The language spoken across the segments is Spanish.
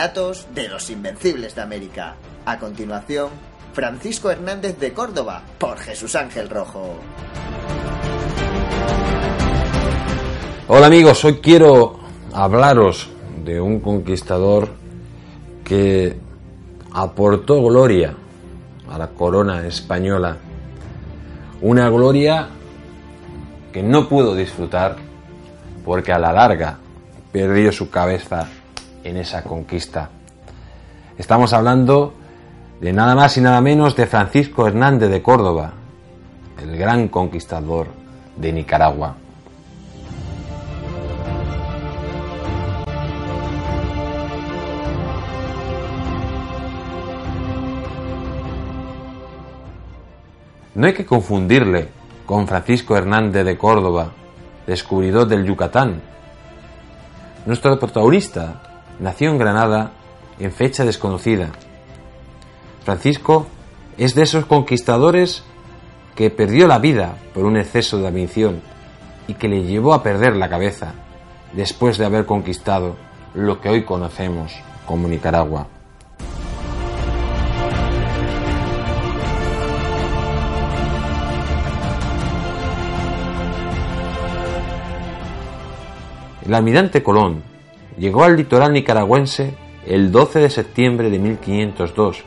De los Invencibles de América. A continuación, Francisco Hernández de Córdoba, por Jesús Ángel Rojo. Hola amigos, hoy quiero hablaros de un conquistador que aportó gloria a la corona española. Una gloria que no pudo disfrutar porque a la larga perdió su cabeza en esa conquista. Estamos hablando de nada más y nada menos de Francisco Hernández de Córdoba, el gran conquistador de Nicaragua. No hay que confundirle con Francisco Hernández de Córdoba, descubridor del Yucatán. Nuestro protagonista nació en Granada en fecha desconocida. Francisco es de esos conquistadores que perdió la vida por un exceso de ambición y que le llevó a perder la cabeza después de haber conquistado lo que hoy conocemos como Nicaragua. El almirante Colón llegó al litoral nicaragüense el 12 de septiembre de 1502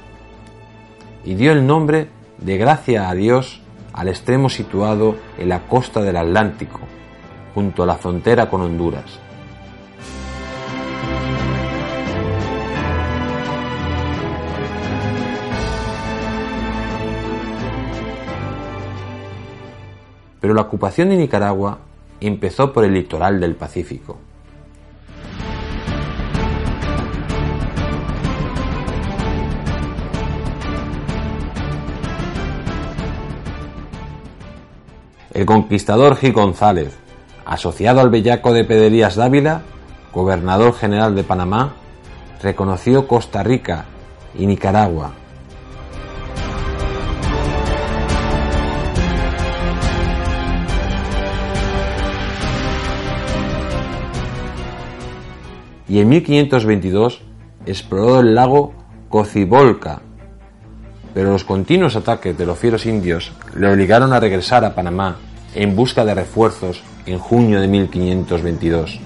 y dio el nombre de Gracia a Dios al extremo situado en la costa del Atlántico, junto a la frontera con Honduras. Pero la ocupación de Nicaragua empezó por el litoral del Pacífico. El conquistador Gil González, asociado al bellaco de Pederías Dávila, gobernador general de Panamá, reconoció Costa Rica y Nicaragua. y en 1522 exploró el lago Cocibolca, pero los continuos ataques de los fieros indios le obligaron a regresar a Panamá en busca de refuerzos en junio de 1522.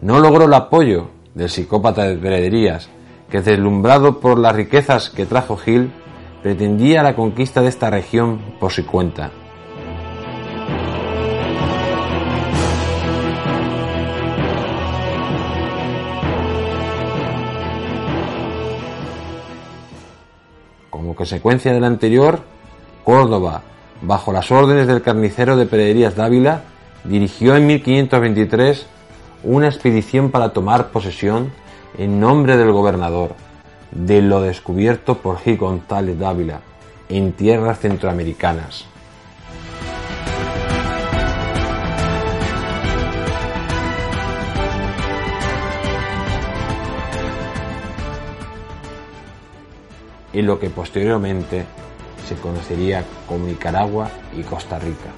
No logró el apoyo del psicópata de Perederías, que deslumbrado por las riquezas que trajo Gil, pretendía la conquista de esta región por su cuenta. Consecuencia del anterior, Córdoba, bajo las órdenes del carnicero de Perederías Dávila, dirigió en 1523 una expedición para tomar posesión en nombre del gobernador de lo descubierto por Gil González Dávila en tierras centroamericanas. En lo que posteriormente se conocería como Nicaragua y Costa Rica.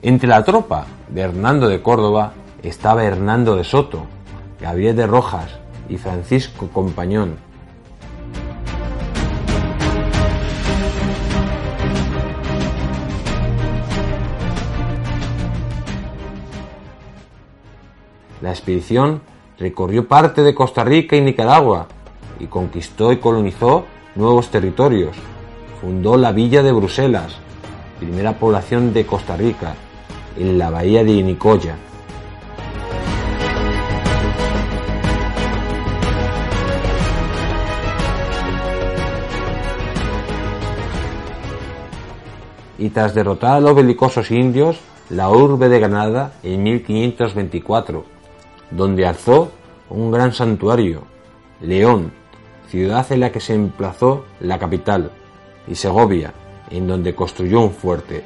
Entre la tropa de Hernando de Córdoba estaba Hernando de Soto, Gabriel de Rojas y Francisco Compañón. La expedición recorrió parte de Costa Rica y Nicaragua y conquistó y colonizó nuevos territorios. Fundó la villa de Bruselas, primera población de Costa Rica, en la bahía de Nicoya. Y tras derrotar a los belicosos indios, la urbe de Granada en 1524, donde alzó un gran santuario, León, ciudad en la que se emplazó la capital, y Segovia, en donde construyó un fuerte.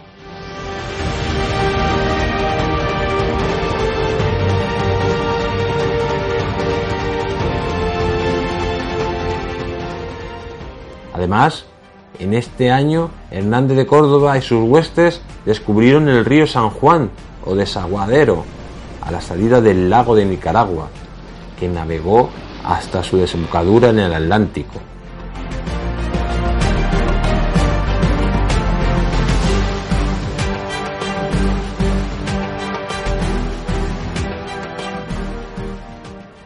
Además, en este año, Hernández de Córdoba y sus huestes descubrieron el río San Juan o Desaguadero, a la salida del lago de Nicaragua, que navegó hasta su desembocadura en el Atlántico.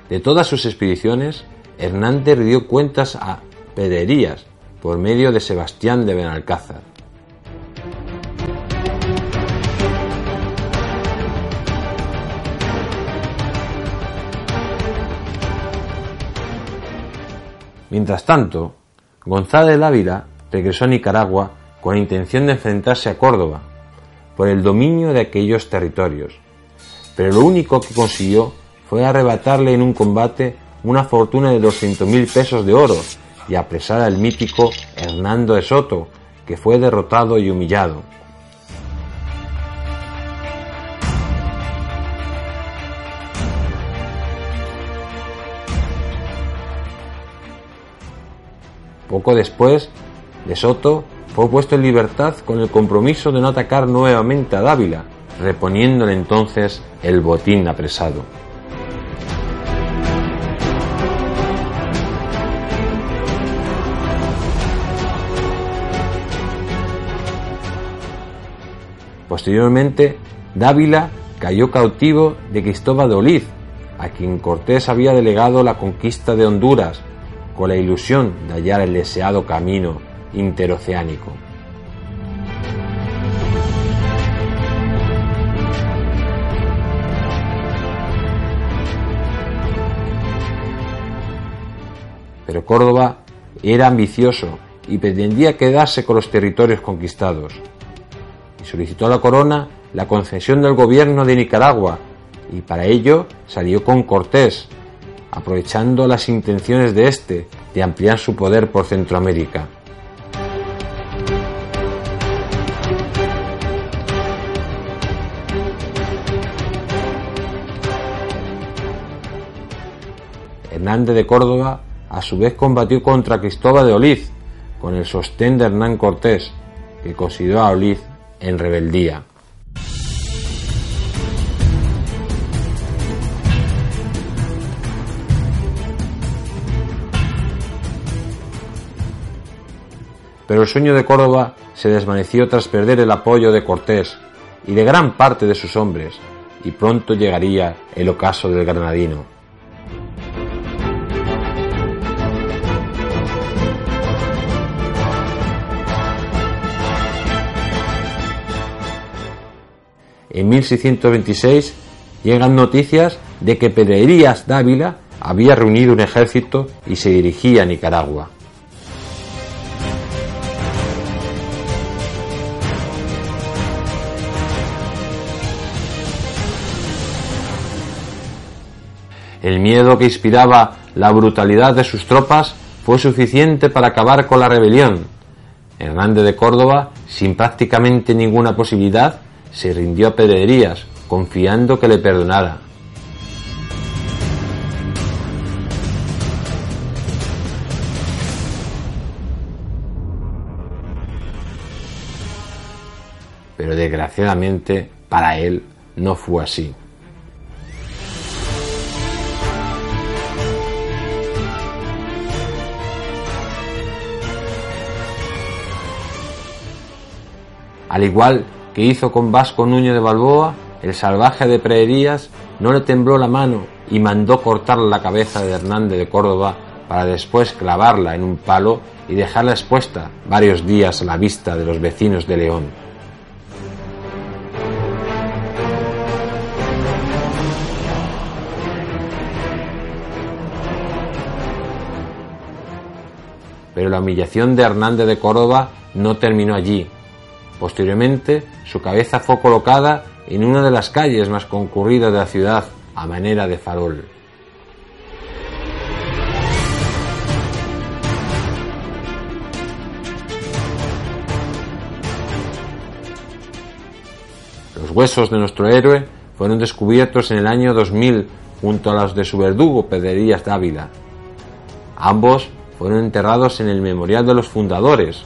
De todas sus expediciones, Hernández dio cuentas a Pederías por medio de Sebastián de Benalcázar. Mientras tanto, González Ávila regresó a Nicaragua con la intención de enfrentarse a Córdoba por el dominio de aquellos territorios, pero lo único que consiguió fue arrebatarle en un combate una fortuna de 200.000 pesos de oro y apresar al mítico Hernando de Soto, que fue derrotado y humillado. Poco después, De Soto fue puesto en libertad con el compromiso de no atacar nuevamente a Dávila, reponiéndole entonces el botín apresado. Posteriormente, Dávila cayó cautivo de Cristóbal de Oliz, a quien Cortés había delegado la conquista de Honduras, con la ilusión de hallar el deseado camino interoceánico. Pero Córdoba era ambicioso y pretendía quedarse con los territorios conquistados. Y solicitó a la corona la concesión del gobierno de Nicaragua y para ello salió con Cortés, aprovechando las intenciones de este de ampliar su poder por Centroamérica. Hernández de Córdoba a su vez combatió contra Cristóbal de Oliz con el sostén de Hernán Cortés, que consideró a Oliz en rebeldía. Pero el sueño de Córdoba se desvaneció tras perder el apoyo de Cortés y de gran parte de sus hombres, y pronto llegaría el ocaso del granadino. En 1626 llegan noticias de que Pedrerías Dávila había reunido un ejército y se dirigía a Nicaragua. El miedo que inspiraba la brutalidad de sus tropas fue suficiente para acabar con la rebelión. Hernández de Córdoba, sin prácticamente ninguna posibilidad, se rindió a Pedrerías, confiando que le perdonara. Pero desgraciadamente para él no fue así. Al igual que hizo con Vasco Núñez de Balboa, el salvaje de Praderías no le tembló la mano y mandó cortar la cabeza de Hernández de Córdoba para después clavarla en un palo y dejarla expuesta varios días a la vista de los vecinos de León. Pero la humillación de Hernández de Córdoba no terminó allí. Posteriormente, su cabeza fue colocada en una de las calles más concurridas de la ciudad, a manera de farol. Los huesos de nuestro héroe fueron descubiertos en el año 2000 junto a los de su verdugo Pedrerías Dávila. Ambos fueron enterrados en el Memorial de los Fundadores,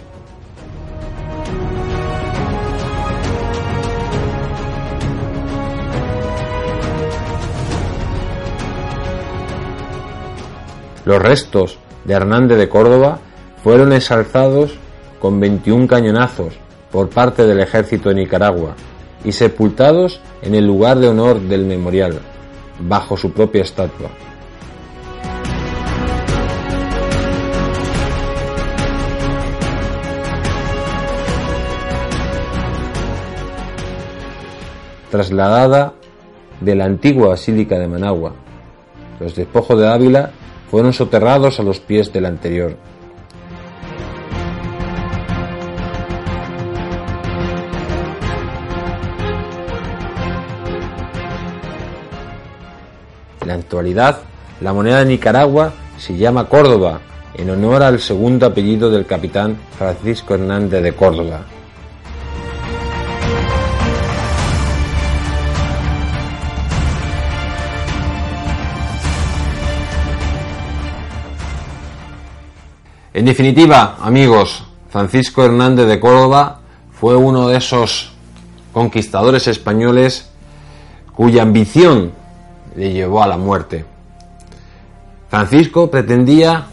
Los restos de Hernández de Córdoba fueron ensalzados con 21 cañonazos por parte del ejército de Nicaragua y sepultados en el lugar de honor del memorial, bajo su propia estatua. Trasladada de la antigua Basílica de Managua, los despojos de Ávila fueron soterrados a los pies del anterior. En la actualidad, la moneda de Nicaragua se llama Córdoba, en honor al segundo apellido del capitán Francisco Hernández de Córdoba, En definitiva, amigos, Francisco Hernández de Córdoba fue uno de esos conquistadores españoles cuya ambición le llevó a la muerte. Francisco pretendía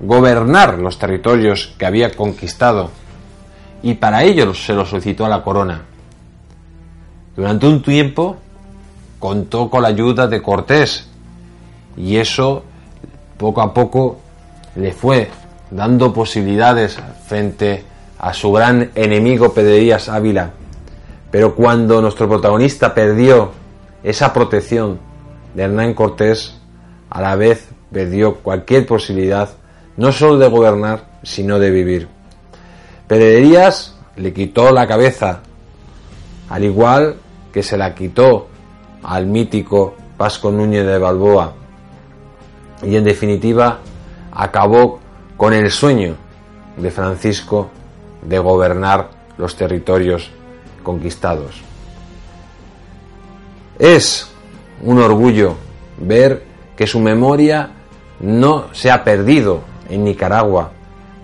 gobernar los territorios que había conquistado y para ello se lo solicitó a la corona. Durante un tiempo contó con la ayuda de Cortés y eso poco a poco le fue dando posibilidades frente a su gran enemigo Pedrerías Ávila. Pero cuando nuestro protagonista perdió esa protección de Hernán Cortés, a la vez perdió cualquier posibilidad no solo de gobernar, sino de vivir. Pedrerías le quitó la cabeza, al igual que se la quitó al mítico Pasco Núñez de Balboa. Y en definitiva acabó con el sueño de Francisco de gobernar los territorios conquistados. Es un orgullo ver que su memoria no se ha perdido en Nicaragua,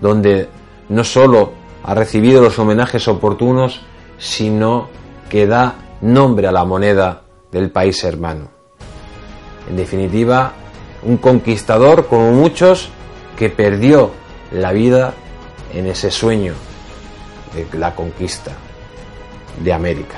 donde no solo ha recibido los homenajes oportunos, sino que da nombre a la moneda del país hermano. En definitiva, un conquistador como muchos que perdió la vida en ese sueño de la conquista de América.